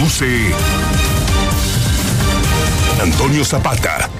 Conduce Antonio Zapata.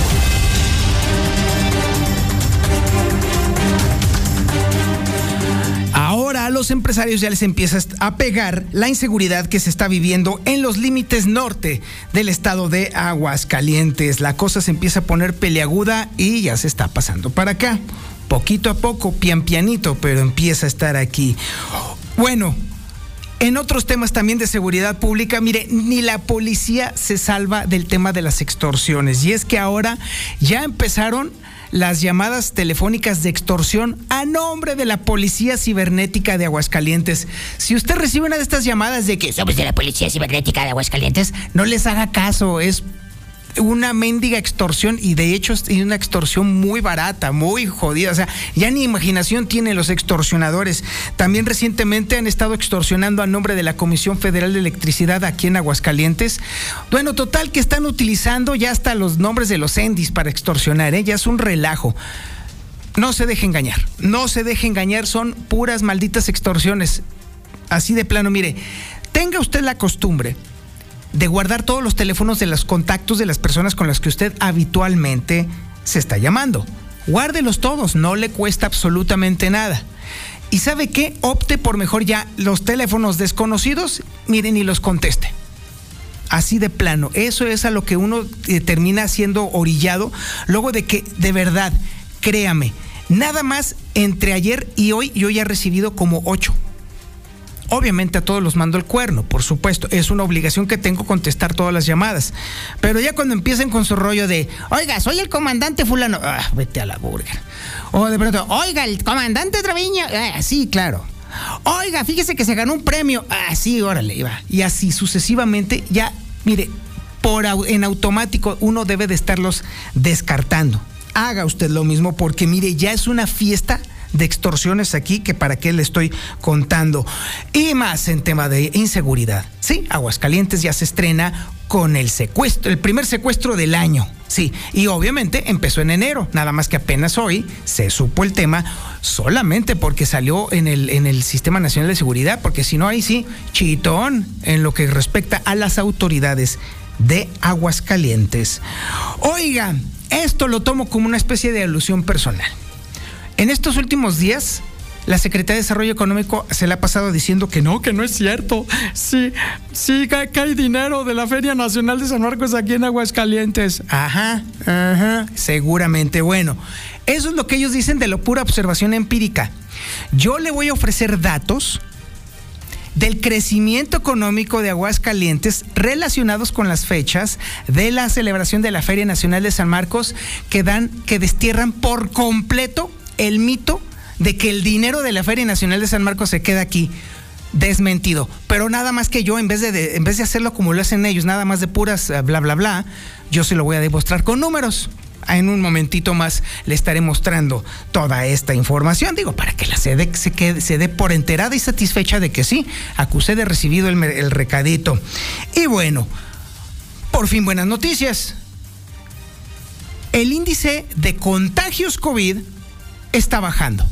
Los empresarios ya les empieza a pegar la inseguridad que se está viviendo en los límites norte del estado de Aguascalientes. La cosa se empieza a poner peleaguda y ya se está pasando para acá. Poquito a poco, pian pianito, pero empieza a estar aquí. Bueno, en otros temas también de seguridad pública, mire, ni la policía se salva del tema de las extorsiones. Y es que ahora ya empezaron las llamadas telefónicas de extorsión a nombre de la Policía Cibernética de Aguascalientes. Si usted recibe una de estas llamadas de que somos de la Policía Cibernética de Aguascalientes, no les haga caso, es una mendiga extorsión y de hecho es una extorsión muy barata, muy jodida. O sea, ya ni imaginación tienen los extorsionadores. También recientemente han estado extorsionando a nombre de la Comisión Federal de Electricidad aquí en Aguascalientes. Bueno, total que están utilizando ya hasta los nombres de los endis para extorsionar, ¿eh? ya es un relajo. No se deje engañar, no se deje engañar, son puras malditas extorsiones. Así de plano, mire, tenga usted la costumbre de guardar todos los teléfonos de los contactos de las personas con las que usted habitualmente se está llamando. Guárdelos todos, no le cuesta absolutamente nada. Y sabe qué, opte por mejor ya los teléfonos desconocidos, miren y los conteste. Así de plano, eso es a lo que uno eh, termina siendo orillado, luego de que, de verdad, créame, nada más entre ayer y hoy yo ya he recibido como ocho Obviamente a todos los mando el cuerno, por supuesto. Es una obligación que tengo contestar todas las llamadas. Pero ya cuando empiecen con su rollo de, oiga, soy el comandante fulano, ah, vete a la burger. O de pronto, oiga, el comandante Treviño, ah, sí, claro. Oiga, fíjese que se ganó un premio. Ah, sí, órale, iba. Y así sucesivamente, ya, mire, por en automático uno debe de estarlos descartando. Haga usted lo mismo porque mire, ya es una fiesta de extorsiones aquí que para qué le estoy contando. Y más en tema de inseguridad. Sí, Aguascalientes ya se estrena con el secuestro, el primer secuestro del año. Sí, y obviamente empezó en enero, nada más que apenas hoy se supo el tema solamente porque salió en el, en el Sistema Nacional de Seguridad, porque si no, ahí sí, chitón en lo que respecta a las autoridades de Aguascalientes. Oigan, esto lo tomo como una especie de alusión personal. En estos últimos días, la Secretaría de Desarrollo Económico se le ha pasado diciendo que no, que no es cierto. Sí, sí, que, hay dinero de la Feria Nacional de San Marcos aquí en Aguascalientes. Ajá, ajá, seguramente. Bueno, eso es lo que ellos dicen de la pura observación empírica. Yo le voy a ofrecer datos del crecimiento económico de Aguascalientes relacionados con las fechas de la celebración de la Feria Nacional de San Marcos que dan que destierran por completo el mito de que el dinero de la Feria Nacional de San Marcos se queda aquí desmentido. Pero nada más que yo, en vez de, en vez de hacerlo como lo hacen ellos, nada más de puras eh, bla, bla, bla, yo se lo voy a demostrar con números. En un momentito más le estaré mostrando toda esta información, digo, para que la sede se, quede, dé por enterada y satisfecha de que sí, acusé de recibido el, el recadito. Y bueno, por fin buenas noticias. El índice de contagios COVID está bajando.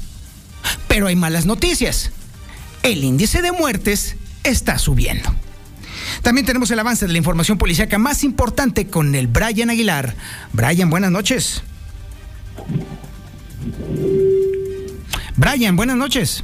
Pero hay malas noticias. El índice de muertes está subiendo. También tenemos el avance de la información policíaca más importante con el Brian Aguilar. Brian, buenas noches. Brian, buenas noches.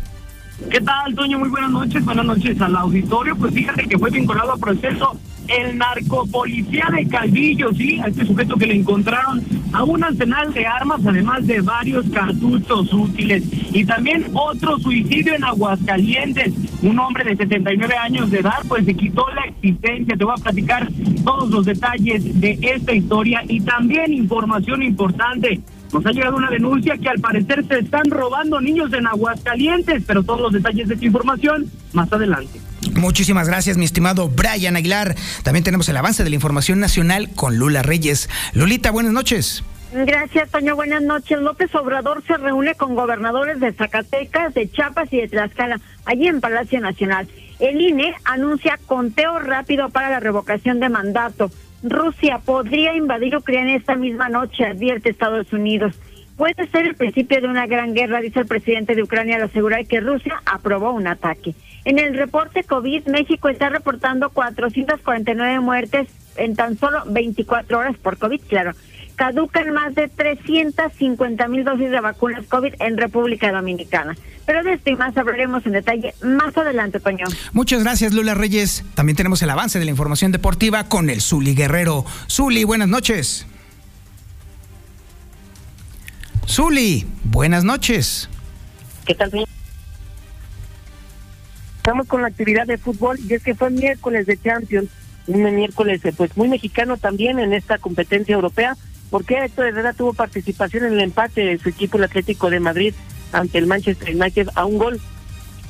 ¿Qué tal, Toño? Muy buenas noches. Buenas noches al auditorio. Pues fíjate que fue vinculado al proceso el narcopolicía de Calvillo, sí, a este sujeto que le encontraron a un arsenal de armas, además de varios cartuchos útiles. Y también otro suicidio en Aguascalientes. Un hombre de 79 años de edad, pues se quitó la existencia. Te voy a platicar todos los detalles de esta historia y también información importante Nos ha llegado una denuncia que al parecer se están robando niños en Aguascalientes, pero todos los detalles de esta información más adelante. Muchísimas gracias, mi estimado Brian Aguilar. También tenemos el avance de la información nacional con Lula Reyes. Lulita, buenas noches. Gracias, Toño. Buenas noches. López Obrador se reúne con gobernadores de Zacatecas, de Chiapas y de Tlaxcala, allí en Palacio Nacional. El INE anuncia conteo rápido para la revocación de mandato. Rusia podría invadir Ucrania esta misma noche, advierte Estados Unidos. Puede ser el principio de una gran guerra, dice el presidente de Ucrania al asegurar que Rusia aprobó un ataque. En el reporte COVID, México está reportando 449 muertes en tan solo 24 horas por COVID, claro. Caducan más de 350 mil dosis de vacunas COVID en República Dominicana. Pero de esto y más hablaremos en detalle más adelante, Toño. Muchas gracias, Lula Reyes. También tenemos el avance de la información deportiva con el Zuli Guerrero. Zuli, buenas noches. Zuli, buenas noches. ¿Qué tal, señor? Estamos con la actividad de fútbol y es que fue miércoles de Champions, un miércoles eh, pues muy mexicano también en esta competencia europea, porque Héctor Herrera tuvo participación en el empate de su equipo, el Atlético de Madrid, ante el Manchester United a un gol.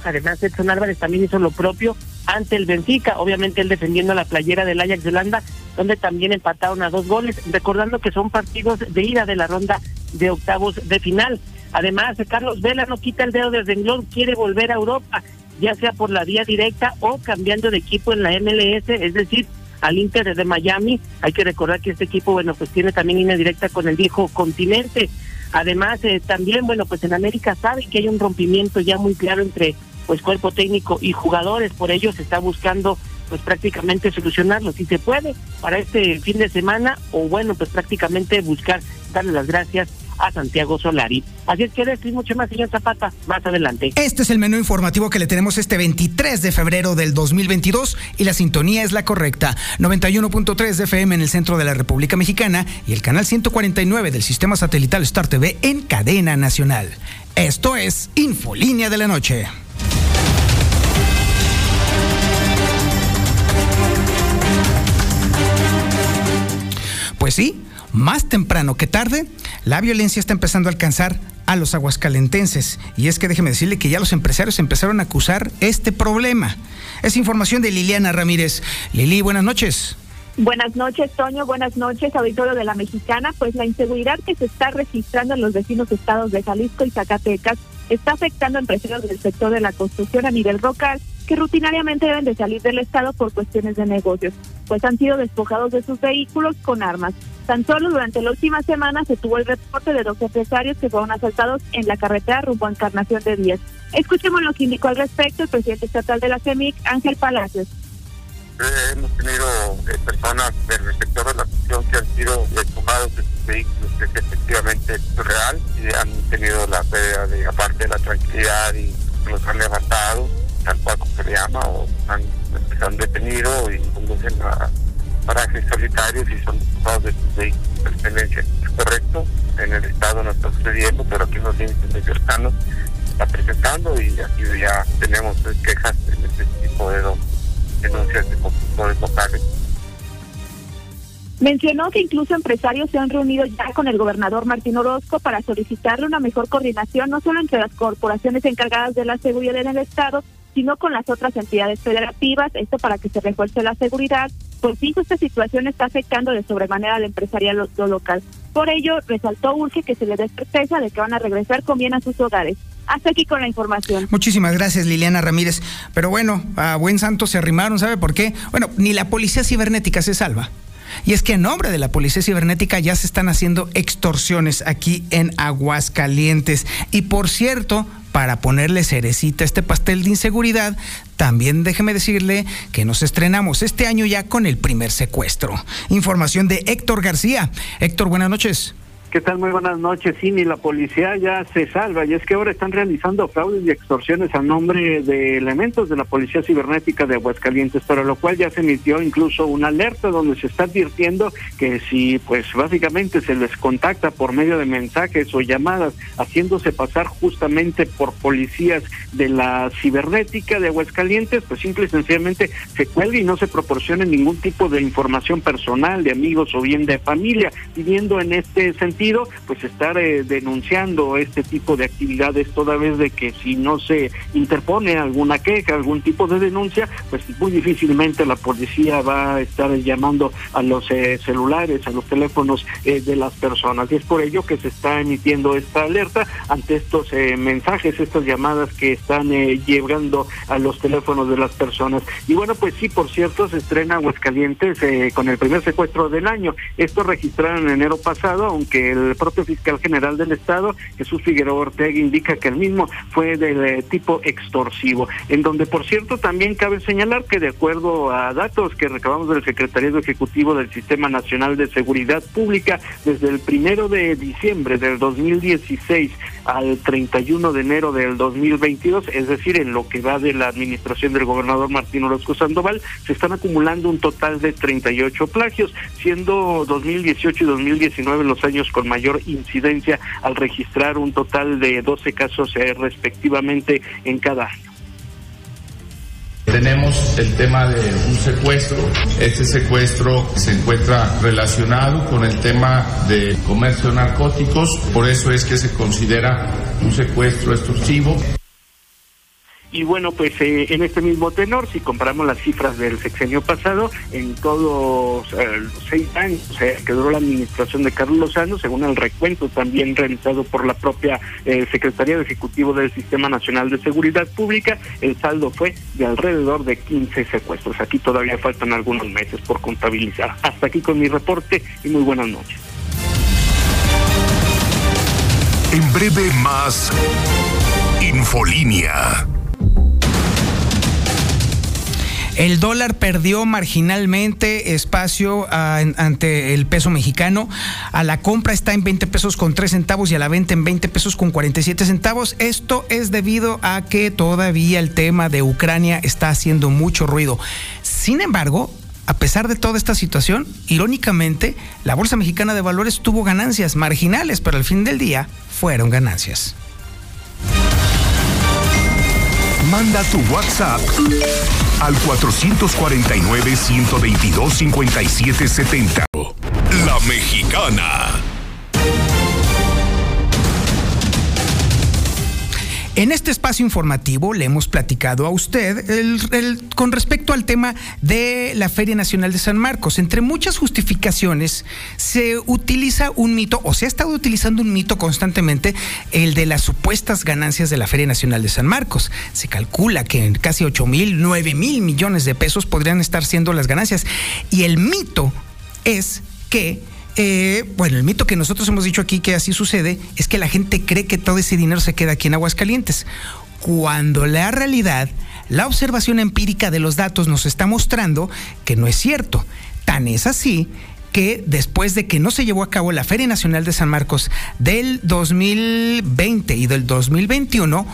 Además, Edson Álvarez también hizo lo propio ante el Benfica, obviamente él defendiendo la playera del Ajax de Holanda, donde también empataron a dos goles, recordando que son partidos de ida de la ronda de octavos de final. Además, Carlos Vela no quita el dedo de renglón, quiere volver a Europa, ya sea por la vía directa o cambiando de equipo en la MLS, es decir, al Inter de Miami. Hay que recordar que este equipo, bueno, pues tiene también línea directa con el viejo continente. Además, eh, también, bueno, pues en América sabe que hay un rompimiento ya muy claro entre pues cuerpo técnico y jugadores, por ello se está buscando pues prácticamente solucionarlo si se puede para este fin de semana o bueno pues prácticamente buscar darle las gracias a Santiago Solari. Así es que decir mucho más, señor Zapata, más adelante. Este es el menú informativo que le tenemos este 23 de febrero del 2022 y la sintonía es la correcta. 91.3 de FM en el centro de la República Mexicana y el canal 149 del sistema satelital Star TV en cadena nacional. Esto es Infolínea de la Noche. Pues sí, más temprano que tarde, la violencia está empezando a alcanzar a los aguascalentenses. Y es que déjeme decirle que ya los empresarios empezaron a acusar este problema. Es información de Liliana Ramírez. Lili, buenas noches. Buenas noches, Toño. Buenas noches, auditorio de la Mexicana. Pues la inseguridad que se está registrando en los vecinos estados de Jalisco y Zacatecas está afectando a empresarios del sector de la construcción a nivel local que rutinariamente deben de salir del estado por cuestiones de negocios, pues han sido despojados de sus vehículos con armas. Tan solo durante la última semana se tuvo el reporte de dos empresarios que fueron asaltados en la carretera rumbo a Encarnación de Díaz. Escuchemos lo que indicó al respecto el presidente estatal de la CEMIC, Ángel Palacios. Eh, hemos tenido eh, personas del sector de la construcción que han sido despojados de sus vehículos, que es efectivamente real, y han tenido la pérdida de, aparte de la tranquilidad y los han levantado, tal cual se le llama, o han, han detenido y conducen a parajes solitarios y son despojados de sus vehículos pertenencia. Es correcto, en el estado no está sucediendo, pero aquí en los límites de cercanos está presentando y aquí ya tenemos quejas en este tipo de denuncias de constructores locales. Mencionó que incluso empresarios se han reunido ya con el gobernador Martín Orozco para solicitarle una mejor coordinación no solo entre las corporaciones encargadas de la seguridad en el Estado, sino con las otras entidades federativas, esto para que se refuerce la seguridad, pues dijo esta situación está afectando de sobremanera al empresarial lo local. Por ello, resaltó urge que se le dé certeza de que van a regresar con bien a sus hogares. Hasta aquí con la información. Muchísimas gracias, Liliana Ramírez. Pero bueno, a buen santo se arrimaron, ¿sabe por qué? Bueno, ni la policía cibernética se salva. Y es que en nombre de la Policía Cibernética ya se están haciendo extorsiones aquí en Aguascalientes. Y por cierto, para ponerle cerecita a este pastel de inseguridad, también déjeme decirle que nos estrenamos este año ya con el primer secuestro. Información de Héctor García. Héctor, buenas noches. ¿Qué tal? Muy buenas noches. Sí, ni la policía ya se salva. Y es que ahora están realizando fraudes y extorsiones a nombre de elementos de la Policía Cibernética de Aguascalientes, para lo cual ya se emitió incluso una alerta donde se está advirtiendo que si, pues básicamente se les contacta por medio de mensajes o llamadas, haciéndose pasar justamente por policías de la cibernética de Aguascalientes, pues simple y sencillamente se cuelgue y no se proporcione ningún tipo de información personal, de amigos o bien de familia, pidiendo en este sentido pues estar eh, denunciando este tipo de actividades toda vez de que si no se interpone alguna queja, algún tipo de denuncia, pues muy difícilmente la policía va a estar llamando a los eh, celulares, a los teléfonos eh, de las personas. Y es por ello que se está emitiendo esta alerta ante estos mensajes, estas llamadas que están llegando a los teléfonos de las personas. Y bueno, pues sí, por cierto, se estrena Aguascalientes con el primer secuestro del año. Esto registraron en enero pasado, aunque el propio fiscal general del Estado, Jesús Figueroa Ortega, indica que el mismo fue de tipo extorsivo, en donde, por cierto, también cabe señalar que de acuerdo a datos que recabamos del Secretariado Ejecutivo del Sistema Nacional de Seguridad Pública, desde el primero de diciembre del 2016 al 31 de enero del 2022, es decir, en lo que va de la administración del gobernador Martín Orozco Sandoval, se están acumulando un total de 38 plagios, siendo 2018 y 2019 los años con mayor incidencia al registrar un total de 12 casos eh, respectivamente en cada año. Tenemos el tema de un secuestro. Este secuestro se encuentra relacionado con el tema de comercio de narcóticos, por eso es que se considera un secuestro extorsivo. Y bueno, pues eh, en este mismo tenor, si comparamos las cifras del sexenio pasado, en todos eh, los seis años que duró la administración de Carlos Lozano, según el recuento también realizado por la propia eh, Secretaría de Ejecutivo del Sistema Nacional de Seguridad Pública, el saldo fue de alrededor de 15 secuestros. Aquí todavía faltan algunos meses por contabilizar. Hasta aquí con mi reporte y muy buenas noches. En breve más Infolínea. El dólar perdió marginalmente espacio ah, ante el peso mexicano. A la compra está en 20 pesos con 3 centavos y a la venta en 20 pesos con 47 centavos. Esto es debido a que todavía el tema de Ucrania está haciendo mucho ruido. Sin embargo, a pesar de toda esta situación, irónicamente, la Bolsa Mexicana de Valores tuvo ganancias marginales, pero al fin del día fueron ganancias. Manda tu WhatsApp al 449-122-5770. La Mexicana. En este espacio informativo le hemos platicado a usted con respecto al tema de la Feria Nacional de San Marcos. Entre muchas justificaciones se utiliza un mito, o se ha estado utilizando un mito constantemente, el de las supuestas ganancias de la Feria Nacional de San Marcos. Se calcula que en casi 8 mil, 9 mil millones de pesos podrían estar siendo las ganancias. Y el mito es que eh, bueno, el mito que nosotros hemos dicho aquí que así sucede es que la gente cree que todo ese dinero se queda aquí en Aguascalientes, cuando la realidad, la observación empírica de los datos nos está mostrando que no es cierto. Tan es así que después de que no se llevó a cabo la Feria Nacional de San Marcos del 2020 y del 2021,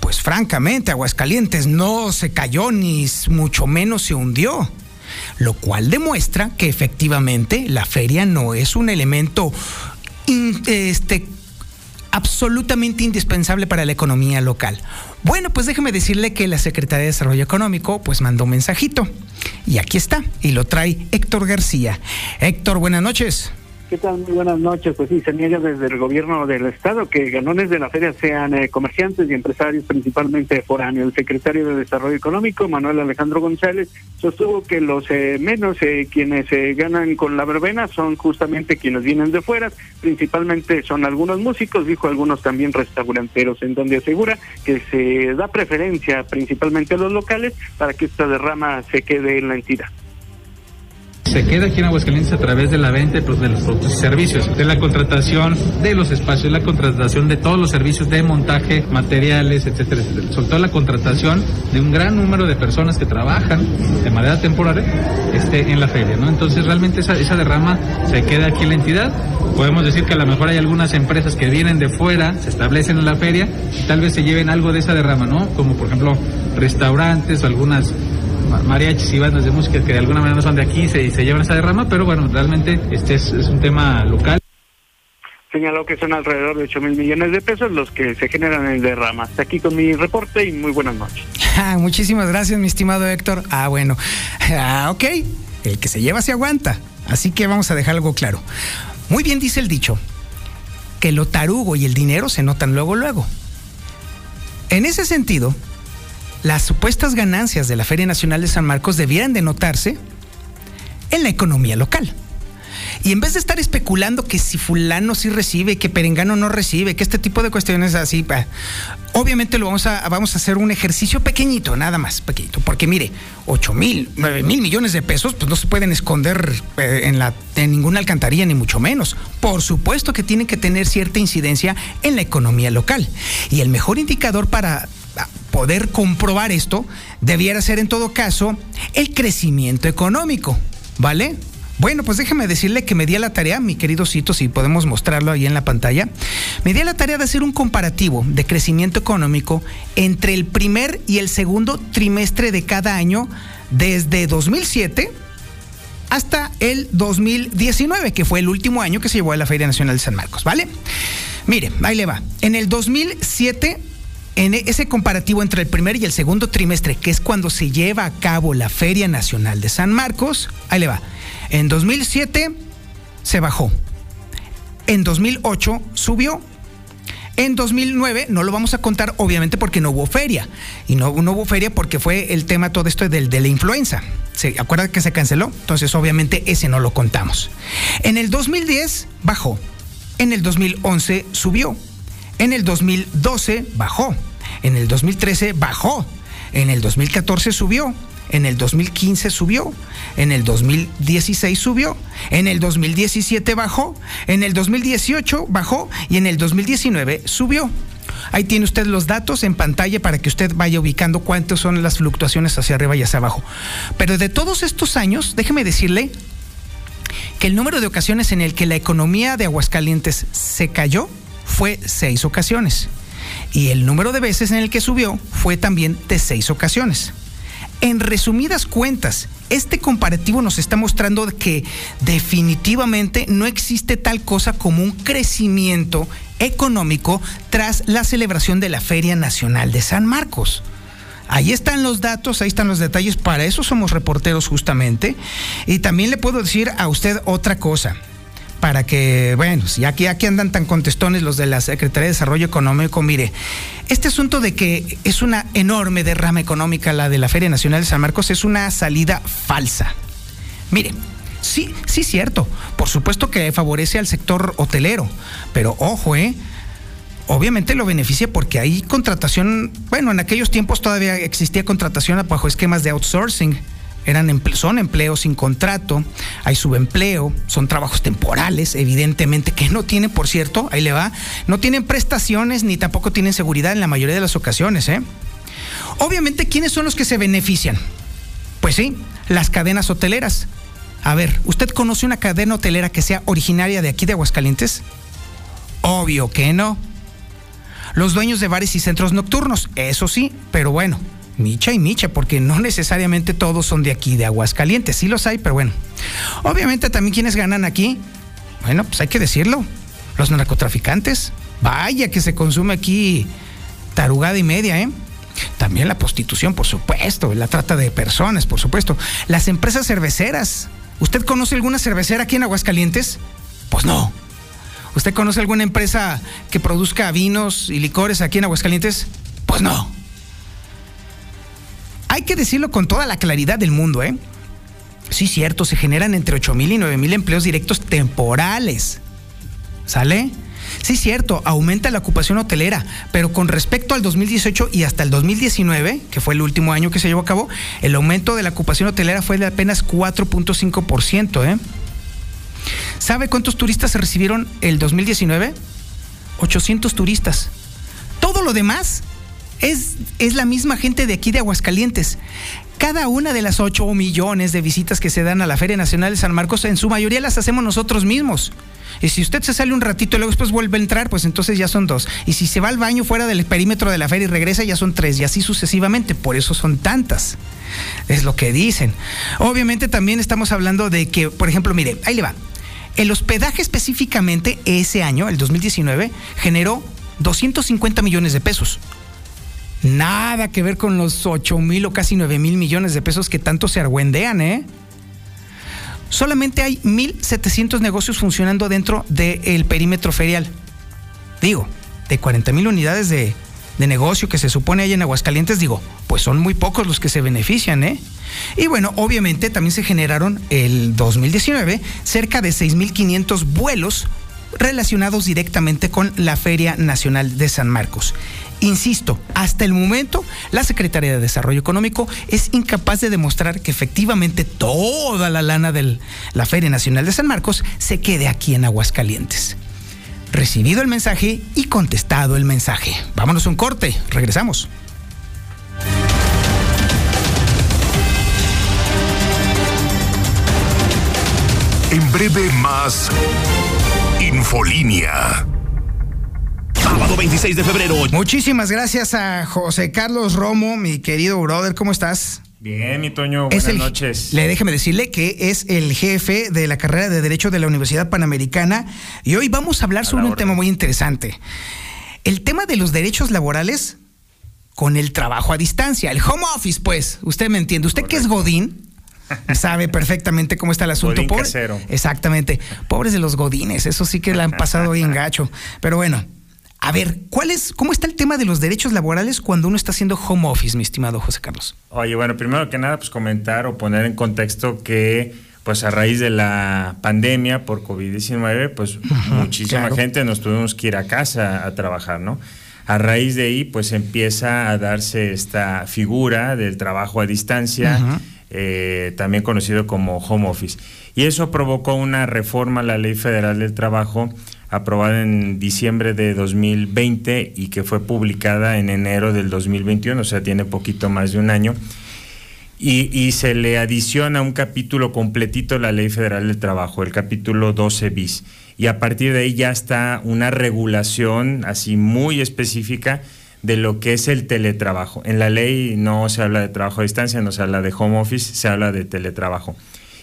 pues francamente Aguascalientes no se cayó ni mucho menos se hundió lo cual demuestra que efectivamente la feria no es un elemento este, absolutamente indispensable para la economía local. Bueno, pues déjeme decirle que la Secretaría de Desarrollo Económico pues mandó un mensajito y aquí está y lo trae Héctor García. Héctor, buenas noches. ¿Qué tal? Muy buenas noches. Pues sí, se desde el gobierno del Estado que ganones de la feria sean eh, comerciantes y empresarios, principalmente foráneos. El secretario de Desarrollo Económico, Manuel Alejandro González, sostuvo que los eh, menos eh, quienes ganan con la verbena son justamente quienes vienen de fuera, principalmente son algunos músicos, dijo algunos también restauranteros, en donde asegura que se da preferencia principalmente a los locales para que esta derrama se quede en la entidad se queda aquí en Aguascalientes a través de la venta de los productos y servicios, de la contratación de los espacios, la contratación de todos los servicios de montaje, materiales, etcétera, etcétera. Sobre todo la contratación de un gran número de personas que trabajan de manera temporal este, en la feria, ¿no? Entonces realmente esa, esa derrama se queda aquí en la entidad. Podemos decir que a lo mejor hay algunas empresas que vienen de fuera, se establecen en la feria y tal vez se lleven algo de esa derrama, ¿no? Como por ejemplo restaurantes o algunas mariachis y bandas de música que de alguna manera no son de aquí y se, llevan esa derrama, pero bueno, realmente este es, un tema local. Señaló que son alrededor de 8 mil millones de pesos los que se generan en derrama. Hasta aquí con mi reporte y muy buenas noches. Ah, muchísimas gracias, mi estimado Héctor. Ah, bueno. Ah, ok. El que se lleva se aguanta. Así que vamos a dejar algo claro. Muy bien dice el dicho. que lo tarugo y el dinero se notan luego, luego. En ese sentido, las supuestas ganancias de la Feria Nacional de San Marcos debieran de notarse en la economía local. Y en vez de estar especulando que si fulano sí recibe, que perengano no recibe, que este tipo de cuestiones así, obviamente lo vamos a, vamos a hacer un ejercicio pequeñito, nada más pequeñito, porque mire, 8 mil, 9 mil millones de pesos, pues no se pueden esconder eh, en, la, en ninguna alcantarilla, ni mucho menos. Por supuesto que tienen que tener cierta incidencia en la economía local. Y el mejor indicador para poder comprobar esto debiera ser en todo caso el crecimiento económico, ¿vale? Bueno, pues déjeme decirle que me di a la tarea, mi querido Cito, si podemos mostrarlo ahí en la pantalla, me di a la tarea de hacer un comparativo de crecimiento económico entre el primer y el segundo trimestre de cada año desde 2007 hasta el 2019, que fue el último año que se llevó a la Feria Nacional de San Marcos, ¿vale? Mire, ahí le va. En el 2007 en ese comparativo entre el primer y el segundo trimestre, que es cuando se lleva a cabo la Feria Nacional de San Marcos, ahí le va. En 2007 se bajó. En 2008 subió. En 2009 no lo vamos a contar obviamente porque no hubo feria. Y no, hubo feria porque fue el tema todo esto del, de la influenza. ¿Se acuerdan que se canceló? Entonces obviamente ese no lo contamos. En el 2010 bajó. En el 2011 subió. En el 2012 bajó. En el 2013 bajó. En el 2014 subió. En el 2015 subió. En el 2016 subió. En el 2017 bajó. En el 2018 bajó. Y en el 2019 subió. Ahí tiene usted los datos en pantalla para que usted vaya ubicando cuántas son las fluctuaciones hacia arriba y hacia abajo. Pero de todos estos años, déjeme decirle que el número de ocasiones en el que la economía de Aguascalientes se cayó fue seis ocasiones. Y el número de veces en el que subió fue también de seis ocasiones. En resumidas cuentas, este comparativo nos está mostrando que definitivamente no existe tal cosa como un crecimiento económico tras la celebración de la Feria Nacional de San Marcos. Ahí están los datos, ahí están los detalles, para eso somos reporteros justamente. Y también le puedo decir a usted otra cosa para que, bueno, si aquí, aquí andan tan contestones los de la Secretaría de Desarrollo Económico, mire, este asunto de que es una enorme derrama económica la de la Feria Nacional de San Marcos es una salida falsa. Mire, sí, sí cierto, por supuesto que favorece al sector hotelero, pero ojo, ¿eh? Obviamente lo beneficia porque hay contratación, bueno, en aquellos tiempos todavía existía contratación bajo esquemas de outsourcing eran son empleos sin contrato, hay subempleo, son trabajos temporales, evidentemente, que no tienen, por cierto, ahí le va, no tienen prestaciones ni tampoco tienen seguridad en la mayoría de las ocasiones. ¿eh? Obviamente, ¿quiénes son los que se benefician? Pues sí, las cadenas hoteleras. A ver, ¿usted conoce una cadena hotelera que sea originaria de aquí de Aguascalientes? Obvio que no. Los dueños de bares y centros nocturnos, eso sí, pero bueno, Micha y Micha, porque no necesariamente todos son de aquí, de Aguascalientes. Sí los hay, pero bueno. Obviamente también quienes ganan aquí, bueno, pues hay que decirlo. Los narcotraficantes. Vaya que se consume aquí tarugada y media, ¿eh? También la prostitución, por supuesto, la trata de personas, por supuesto. Las empresas cerveceras. ¿Usted conoce alguna cervecera aquí en Aguascalientes? Pues no. ¿Usted conoce alguna empresa que produzca vinos y licores aquí en Aguascalientes? Pues no. Hay que decirlo con toda la claridad del mundo, ¿eh? Sí, cierto, se generan entre 8 mil y 9 mil empleos directos temporales. ¿Sale? Sí, cierto, aumenta la ocupación hotelera, pero con respecto al 2018 y hasta el 2019, que fue el último año que se llevó a cabo, el aumento de la ocupación hotelera fue de apenas 4.5%. ¿eh? ¿Sabe cuántos turistas se recibieron el 2019? 800 turistas. Todo lo demás es, la misma gente de aquí de Aguascalientes. Cada una de las 8 millones de visitas que se dan a la Feria Nacional de San Marcos, en su mayoría las hacemos nosotros mismos. Y si usted se sale un ratito y luego después vuelve a entrar, pues entonces ya son dos. Y si se va al baño fuera del perímetro de la feria y regresa, ya son tres. Y así sucesivamente. Por eso son tantas. Es lo que dicen. Obviamente también estamos hablando de que, por ejemplo, mire, ahí le va. El hospedaje específicamente ese año, el 2019, generó 250 millones de pesos. Nada que ver con los 8 mil o casi 9 mil millones de pesos que tanto se argüendean, ¿eh? Solamente hay 1.700 negocios funcionando dentro del perímetro ferial. Digo, de 40 mil unidades de, de negocio que se supone hay en Aguascalientes, digo, pues son muy pocos los que se benefician, ¿eh? Y bueno, obviamente también se generaron el 2019 cerca de 6.500 vuelos relacionados directamente con la Feria Nacional de San Marcos. Insisto, hasta el momento la Secretaría de Desarrollo Económico es incapaz de demostrar que efectivamente toda la lana de la Feria Nacional de San Marcos se quede aquí en Aguascalientes. Recibido el mensaje y contestado el mensaje. Vámonos a un corte, regresamos. En breve más Infolínea. Sábado 26 de febrero. Muchísimas gracias a José Carlos Romo, mi querido brother. ¿Cómo estás? Bien, mi Toño, buenas noches. Le déjeme decirle que es el jefe de la carrera de Derecho de la Universidad Panamericana y hoy vamos a hablar sobre un tema muy interesante. El tema de los derechos laborales con el trabajo a distancia, el home office, pues. Usted me entiende. Usted que es Godín, sabe perfectamente cómo está el asunto. Godín casero. Exactamente. Pobres de los godines, eso sí que la han pasado bien gacho. Pero bueno, a ver, ¿cuál es, ¿cómo está el tema de los derechos laborales cuando uno está haciendo home office, mi estimado José Carlos? Oye, bueno, primero que nada, pues comentar o poner en contexto que pues a raíz de la pandemia por COVID-19, pues muchísima claro. gente nos tuvimos que ir a casa a trabajar, ¿no? A raíz de ahí, pues empieza a darse esta figura del trabajo a distancia, eh, también conocido como home office. Y eso provocó una reforma a la Ley Federal del Trabajo aprobada en diciembre de 2020 y que fue publicada en enero del 2021, o sea, tiene poquito más de un año. Y, se le adiciona un capítulo completito a la Ley Federal del Trabajo, el capítulo 12 bis. Y a partir de ahí ya está una regulación así muy específica de lo que es el teletrabajo. En la ley no se habla de trabajo a distancia, no se habla de home office, se habla de teletrabajo.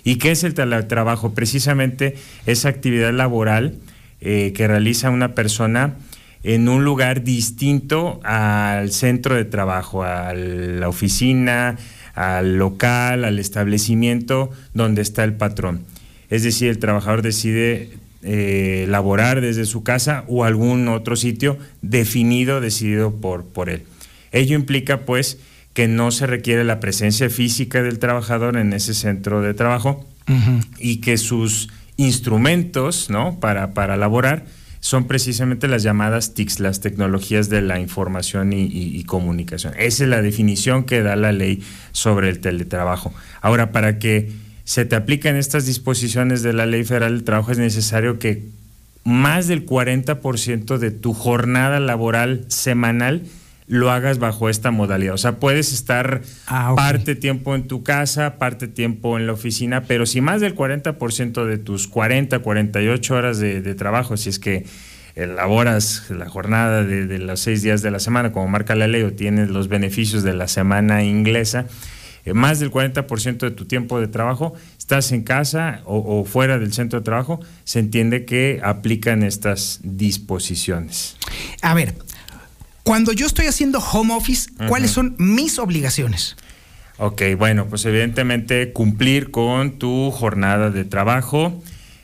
¿Y qué es el teletrabajo? Precisamente esa actividad laboral eh, que realiza una persona en un lugar distinto al centro de trabajo, a la oficina, al local, al establecimiento donde está el patrón. Es decir, el trabajador decide eh, laborar desde su casa o algún otro sitio definido, decidido por, por él. Ello implica, pues, que no se requiere la presencia física del trabajador en ese centro de trabajo y que sus instrumentos ¿no? para, para laborar son precisamente las llamadas TICs, las tecnologías de la información y, y- y comunicación. Esa es la definición que da la ley sobre el teletrabajo. Ahora, para que se te apliquen estas disposiciones de la ley federal del trabajo es necesario que más del 40% de tu jornada laboral semanal lo hagas bajo esta modalidad. O sea, puedes estar Ah, parte tiempo en tu casa, parte tiempo en la oficina, pero si más del 40% de tus 40, 48 horas de, de trabajo, si es que elaboras la jornada de, de los seis días de la semana, como marca la ley, o tienes los beneficios de la semana inglesa, eh, más del 40% de tu tiempo de trabajo estás en casa o, o fuera del centro de trabajo, se entiende que aplican estas disposiciones. A ver, cuando yo estoy haciendo home office, ¿cuáles son mis obligaciones? Ok, bueno, pues evidentemente cumplir con tu jornada de trabajo,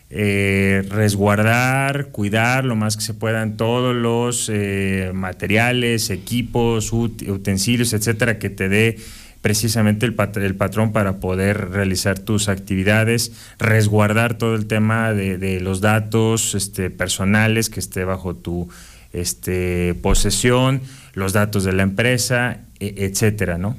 eh, resguardar, cuidar lo más que se puedan todos los eh, materiales, equipos, ut- utensilios, etcétera, que te dé precisamente el, pat- el patrón para poder realizar tus actividades, resguardar todo el tema de, de los datos este, personales que esté bajo tu este, posesión, los datos de la empresa, e- etcétera, ¿no?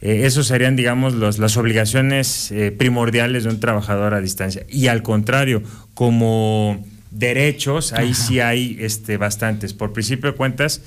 Eh, esos serían, digamos, los- las obligaciones eh, primordiales de un trabajador a distancia. Y al contrario, como derechos, ahí sí hay este, bastantes. Por principio de cuentas,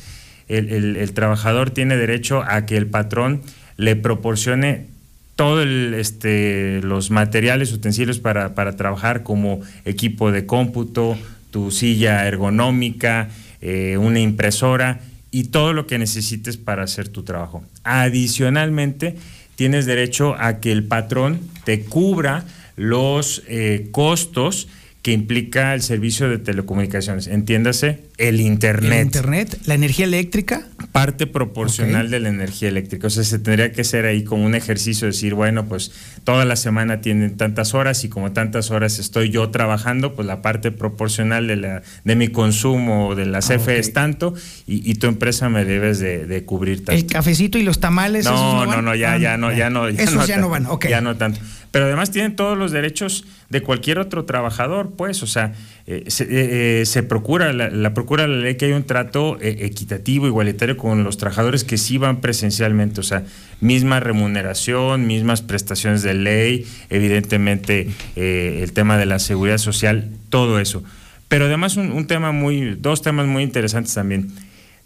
el, el- el trabajador tiene derecho a que el patrón le proporcione todos este, los materiales, utensilios para, para trabajar, como equipo de cómputo, tu silla ergonómica, eh, una impresora y todo lo que necesites para hacer tu trabajo. Adicionalmente, tienes derecho a que el patrón te cubra los eh, costos que implica el servicio de telecomunicaciones. Entiéndase, el Internet. El Internet, la energía eléctrica. Parte proporcional de la energía eléctrica. O sea, se tendría que hacer ahí como un ejercicio, decir, bueno, pues toda la semana tienen tantas horas y como tantas horas estoy yo trabajando, pues la parte proporcional de, la, de mi consumo de la CFE ah, es tanto y, tu empresa me debes de, cubrir tanto. El cafecito y los tamales. No, no, no, ya, ya no, ya no. Ya esos ya no van, ok. Ya no tanto. Pero además tienen todos los derechos de cualquier otro trabajador, pues, o sea, eh, eh, eh, se, procura, la, procura la ley que haya un trato equitativo, igualitario con los trabajadores que sí van presencialmente, o sea, misma remuneración, mismas prestaciones de ley, evidentemente el tema de la seguridad social, todo eso. Pero además un tema muy, dos temas muy interesantes también.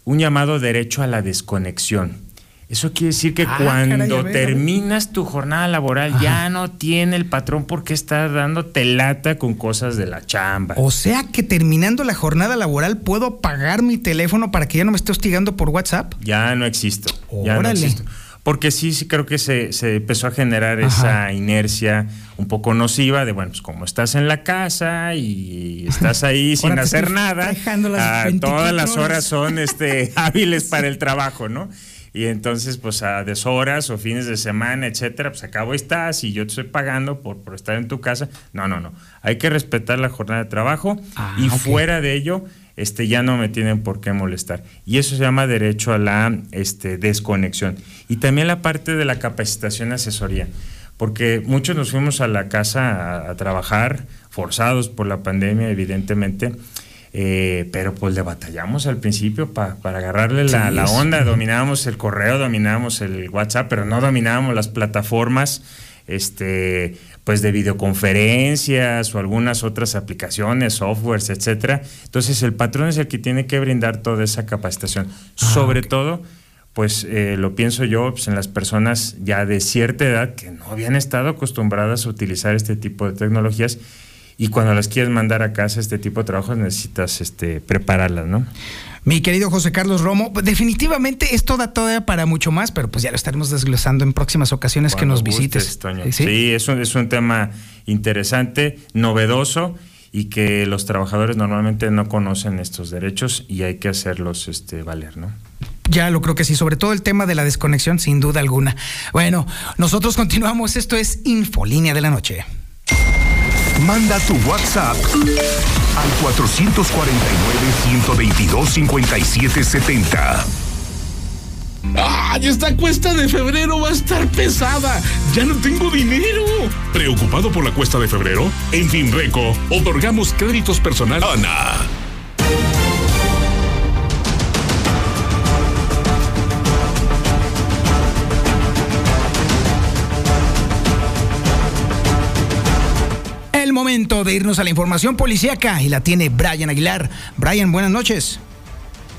Un llamado derecho a la desconexión. Eso quiere decir que ah, cuando terminas tu jornada laboral ya no tiene el patrón por qué estar dándote lata con cosas de la chamba. O sea que terminando la jornada laboral puedo apagar mi teléfono para que ya no me esté hostigando por WhatsApp. Ya no existo. Ya no existo. Porque sí, sí creo que se, empezó a generar esa inercia un poco nociva de, bueno, pues como estás en la casa y estás ahí sin hacer nada, ah, todas las horas son este, hábiles para el trabajo, ¿no? Y entonces pues a deshoras o fines de semana, etcétera, pues acabo estás y yo te estoy pagando por, por estar en tu casa. No, no, no. Hay que respetar la jornada de trabajo ah, y fuera de ello este, ya no me tienen por qué molestar. Y eso se llama derecho a la este, desconexión. Y también la parte de la capacitación asesoría, porque muchos nos fuimos a la casa a trabajar, forzados por la pandemia, evidentemente, eh, pero pues le batallamos al principio para agarrarle la, onda, dominábamos el correo, dominábamos el WhatsApp, pero no dominábamos las plataformas este, pues de videoconferencias o algunas otras aplicaciones, softwares, etcétera. Entonces el patrón es el que tiene que brindar toda esa capacitación. Ah, Sobre todo, pues eh, lo pienso yo pues, en las personas ya de cierta edad que no habían estado acostumbradas a utilizar este tipo de tecnologías y cuando las quieres mandar a casa este tipo de trabajos necesitas este, prepararlas, ¿no? Mi querido José Carlos Romo, definitivamente esto da todavía para mucho más, pero pues ya lo estaremos desglosando en próximas ocasiones que nos visites. ¿Sí? sí, es, un, es un tema interesante, novedoso y que los trabajadores normalmente no conocen estos derechos y hay que hacerlos este, valer, ¿no? Ya lo creo que sí, sobre todo el tema de la desconexión, sin duda alguna. Bueno, nosotros continuamos, esto es Infolínea de la Noche. Manda tu WhatsApp al 449-122-5770. ¡Ay, esta cuesta de febrero va a estar pesada! ¡Ya no tengo dinero! ¿Preocupado por la cuesta de febrero? En Finreco, otorgamos créditos personales. Ana. De irnos a la información policíaca y la tiene Brian Aguilar. Brian, buenas noches.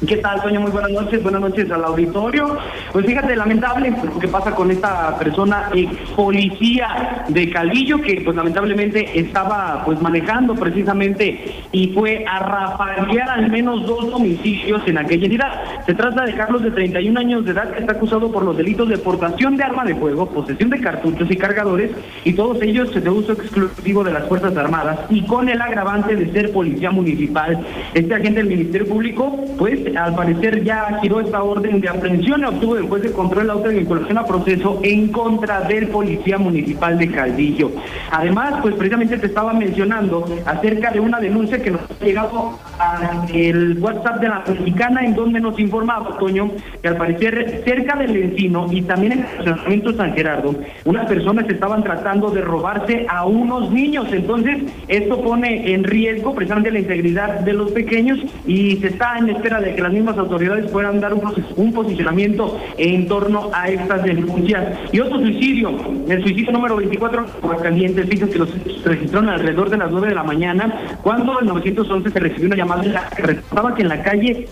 ¿Qué tal, Toño? Muy buenas noches. Buenas noches al auditorio. Pues fíjate, lamentable lo que pasa con esta persona ex policía de Calvillo, que pues lamentablemente estaba pues manejando precisamente y fue a rafaguear al menos dos homicidios en aquella entidad. Se trata de Carlos de 31 años de edad que está acusado por los delitos de portación de arma de fuego, posesión de cartuchos y cargadores y todos ellos de uso exclusivo de las Fuerzas Armadas y con el agravante de ser policía municipal. Este agente del Ministerio Público pues al parecer ya giró esta orden de aprehensión y obtuvo del juez de control la auto de vinculación a proceso en contra del policía municipal de Caldillo. Además, pues precisamente te estaba mencionando acerca de una denuncia que nos ha llegado al WhatsApp de la mexicana en donde nos informaba, Toño, que al parecer cerca del Encino y también en el estacionamiento San Gerardo, unas personas estaban tratando de robarse a unos niños. Entonces, esto pone en riesgo precisamente la integridad de los pequeños y se está en espera de que las mismas autoridades puedan dar un, posicionamiento en torno a estas denuncias. Y otro suicidio, el suicidio número 24 caliente dicen que los registraron alrededor de las 9 de la mañana, cuando en 911 se recibió una llamada que reportaba que en la calle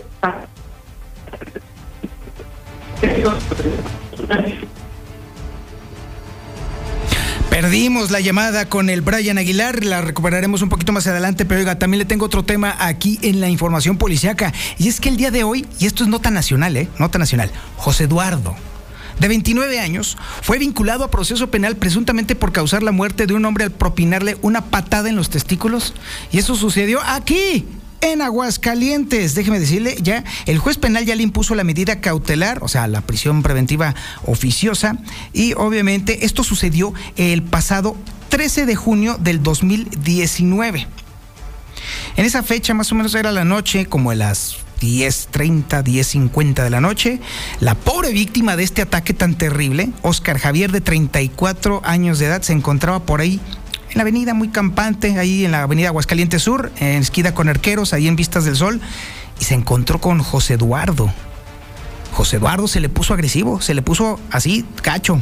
Perdimos la llamada con el Brian Aguilar, la recuperaremos un poquito más adelante, pero oiga, también le tengo otro tema aquí en la información policiaca. Y es que el día de hoy, y esto es nota nacional, ¿eh? Nota nacional, José Eduardo, de 29 años, fue vinculado a proceso penal presuntamente por causar la muerte de un hombre al propinarle una patada en los testículos. Y eso sucedió aquí, en Aguascalientes. Déjeme decirle, ya el juez penal ya le impuso la medida cautelar, o sea, la prisión preventiva oficiosa, y obviamente esto sucedió el pasado 13 de junio del 2019. En esa fecha, más o menos era la noche, como a las 10.30, 10.50 de la noche, la pobre víctima de este ataque tan terrible, Oscar Javier, de 34 años de edad, se encontraba por ahí en la avenida muy campante, ahí en la avenida Aguascalientes Sur, en esquida con arqueros, ahí en Vistas del Sol, y se encontró con José Eduardo. José Eduardo se le puso agresivo, se le puso así, cacho,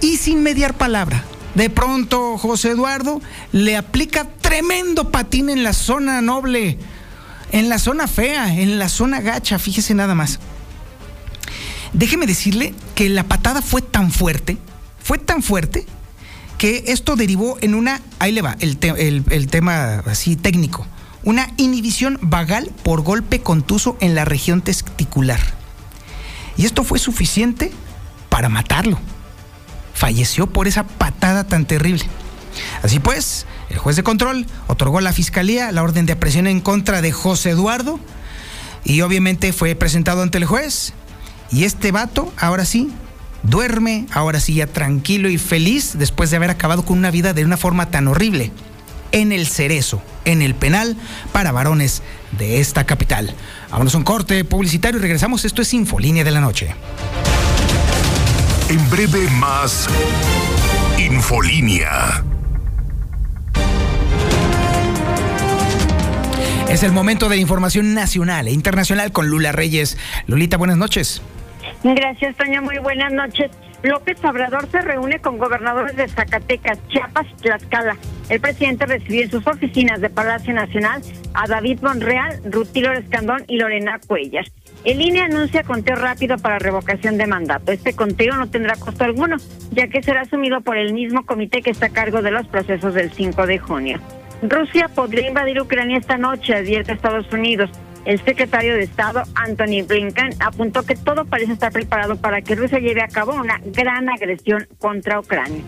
y sin mediar palabra. De pronto José Eduardo le aplica tremendo patín en la zona noble, en la zona fea, en la zona gacha, fíjese nada más. Déjeme decirle que la patada fue tan fuerte, fue tan fuerte, que esto derivó en una, ahí le va, el, el tema así técnico, una inhibición vagal por golpe contuso en la región testicular. Y esto fue suficiente para matarlo. Falleció por esa patada tan terrible. Así pues, el juez de control otorgó a la fiscalía la orden de aprehensión en contra de José Eduardo y obviamente fue presentado ante el juez. Y este vato, ahora sí, duerme, ahora sí ya tranquilo y feliz después de haber acabado con una vida de una forma tan horrible. En el cerezo, en el penal para varones de esta capital. Vámonos a un corte publicitario y regresamos. Esto es Infolínea de la Noche. En breve más Infolínea. Es el momento de la información nacional e internacional con Lula Reyes. Lulita, buenas noches. Gracias, Toña. Muy buenas noches. López Obrador se reúne con gobernadores de Zacatecas, Chiapas y Tlaxcala. El presidente recibió en sus oficinas de Palacio Nacional a David Monreal, Rutilo Escandón y Lorena Cuellar. El INE anuncia conteo rápido para revocación de mandato. Este conteo no tendrá costo alguno, ya que será asumido por el mismo comité que está a cargo de los procesos del 5 de junio. Rusia podría invadir Ucrania esta noche, advierte Estados Unidos. El secretario de Estado, Anthony Blinken, apuntó que todo parece estar preparado para que Rusia lleve a cabo una gran agresión contra Ucrania.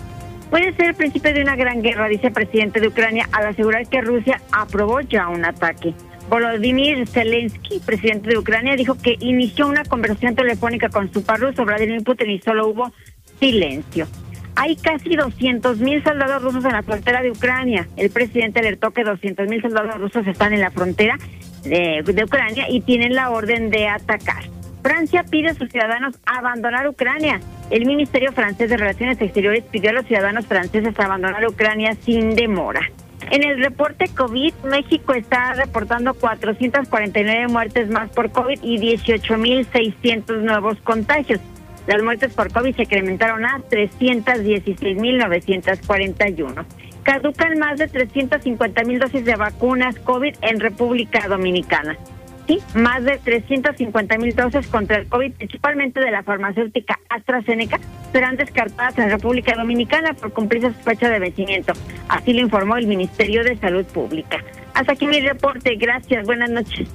Puede ser el principio de una gran guerra, dice el presidente de Ucrania, al asegurar que Rusia aprobó ya un ataque. Volodymyr Zelensky, presidente de Ucrania, dijo que inició una conversación telefónica con su par ruso, Vladimir Putin, y solo hubo silencio. Hay casi 200 mil soldados rusos en la frontera de Ucrania. El presidente alertó que 200 mil soldados rusos están en la frontera de, Ucrania y tienen la orden de atacar. Francia pide a sus ciudadanos abandonar Ucrania. El Ministerio francés de Relaciones Exteriores pidió a los ciudadanos franceses abandonar Ucrania sin demora. En el reporte COVID, México está reportando 449 muertes más por COVID y 18.600 nuevos contagios. Las muertes por COVID se incrementaron a 316.941. Caducan más de 350.000 dosis de vacunas COVID en República Dominicana. Sí, más de 350.000 dosis contra el COVID, principalmente de la farmacéutica AstraZeneca, serán descartadas en República Dominicana por cumplir su fecha de vencimiento. Así lo informó el Ministerio de Salud Pública. Hasta aquí mi reporte. Gracias. Buenas noches.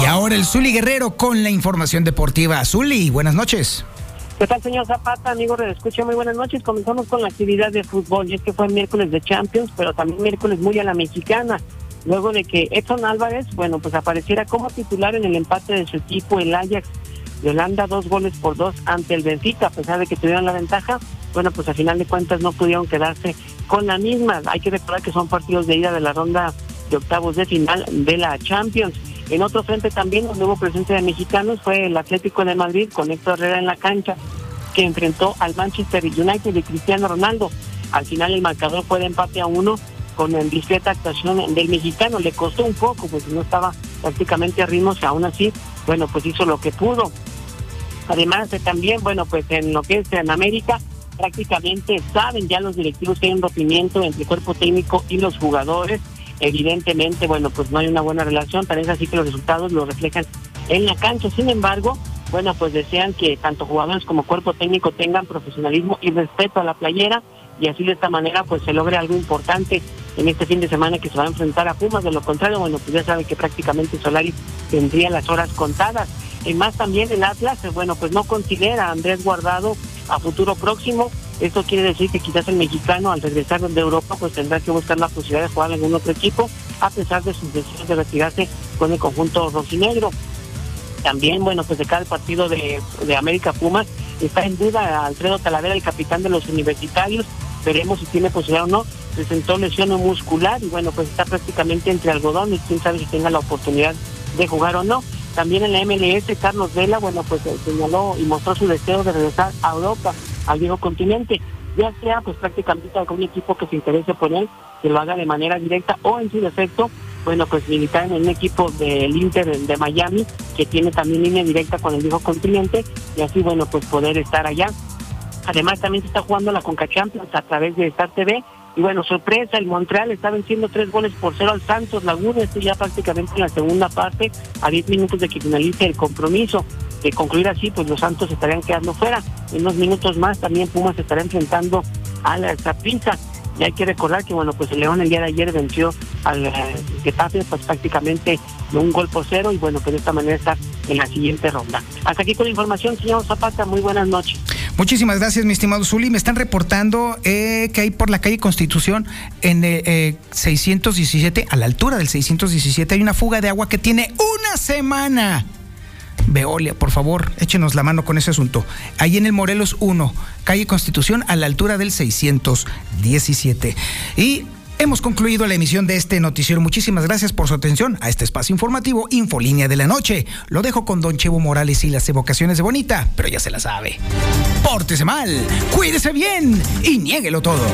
Y ahora el Zuli Guerrero con la información deportiva. Zuli, buenas noches. ¿Qué tal, señor Zapata? Amigo de escucha, muy buenas noches. Comenzamos con la actividad de fútbol. Y es que fue miércoles de Champions, pero también miércoles muy a la mexicana. Luego de que Edson Álvarez, bueno, pues apareciera como titular en el empate de su equipo, el Ajax de Holanda, dos goles por dos ante el Benfica, a pesar de que tuvieron la ventaja, bueno, pues a final de cuentas no pudieron quedarse con la misma. Hay que recordar que son partidos de ida de la ronda de octavos de final de la Champions. En otro frente también, donde hubo presencia de mexicanos, fue el Atlético de Madrid con Héctor Herrera en la cancha, que enfrentó al Manchester United de Cristiano Ronaldo. Al final el marcador fue de empate a uno con discreta actuación del mexicano. Le costó un poco, pues no estaba prácticamente a ritmos, aún así, bueno, pues hizo lo que pudo. Además de también, bueno, pues en lo que es en América, prácticamente saben ya los directivos que hay un rompimiento entre el cuerpo técnico y los jugadores evidentemente, bueno, pues no hay una buena relación, parece así que los resultados lo reflejan en la cancha. Sin embargo, bueno, pues desean que tanto jugadores como cuerpo técnico tengan profesionalismo y respeto a la playera y así de esta manera pues se logre algo importante en este fin de semana que se va a enfrentar a Pumas. De lo contrario, bueno, pues ya saben que prácticamente Solari tendría las horas contadas. Y más también el Atlas, eh, bueno, pues no considera a Andrés Guardado a futuro próximo. Esto quiere decir que quizás el mexicano al regresar de Europa pues tendrá que buscar la posibilidad de jugar en algún otro equipo a pesar de sus deseos de retirarse con el conjunto rojinegro. También, bueno, pues de cada partido de, de América Pumas está en duda Alfredo Talavera, el capitán de los universitarios. Veremos si tiene posibilidad o no. Presentó lesión muscular y bueno, pues está prácticamente entre algodón y quién sabe si tenga la oportunidad de jugar o no. También en la MLS, Carlos Vela, bueno, pues eh, señaló y mostró su deseo de regresar a Europa, al viejo continente, ya sea pues prácticamente algún equipo que se interese por él, que lo haga de manera directa o en su defecto, bueno, pues militar en un equipo del Inter de Miami, que tiene también línea directa con el viejo continente, y así, bueno, pues poder estar allá. Además, también se está jugando la Conca Champions a través de Star TV, y bueno, sorpresa, el Montreal está venciendo tres goles por cero al Santos Laguna, esto ya prácticamente en la segunda parte, a 10 minutos de que finalice el compromiso. De concluir así, pues los Santos estarían quedando fuera. En unos minutos más también Pumas estará enfrentando a la Zapinza. Y hay que recordar que, bueno, pues el León el día de ayer venció al eh, Getafe, pues prácticamente de un gol por cero, y bueno, pues de esta manera está en la siguiente ronda. Hasta aquí con la información, señor Zapata, muy buenas noches. Muchísimas gracias, mi estimado Zuli. Me están reportando eh, que hay por la calle Constitución en eh, 617, a la altura del 617, hay una fuga de agua que tiene una semana. Veolia, por favor, échenos la mano con ese asunto. Ahí en el Morelos 1, calle Constitución, a la altura del 617. Y Hemos concluido la emisión de este noticiero. Muchísimas gracias por su atención a este espacio informativo Infolínea de la Noche. Lo dejo con Don Chevo Morales y las evocaciones de Bonita, pero ya se la sabe. Pórtese mal, cuídese bien y niéguelo todo.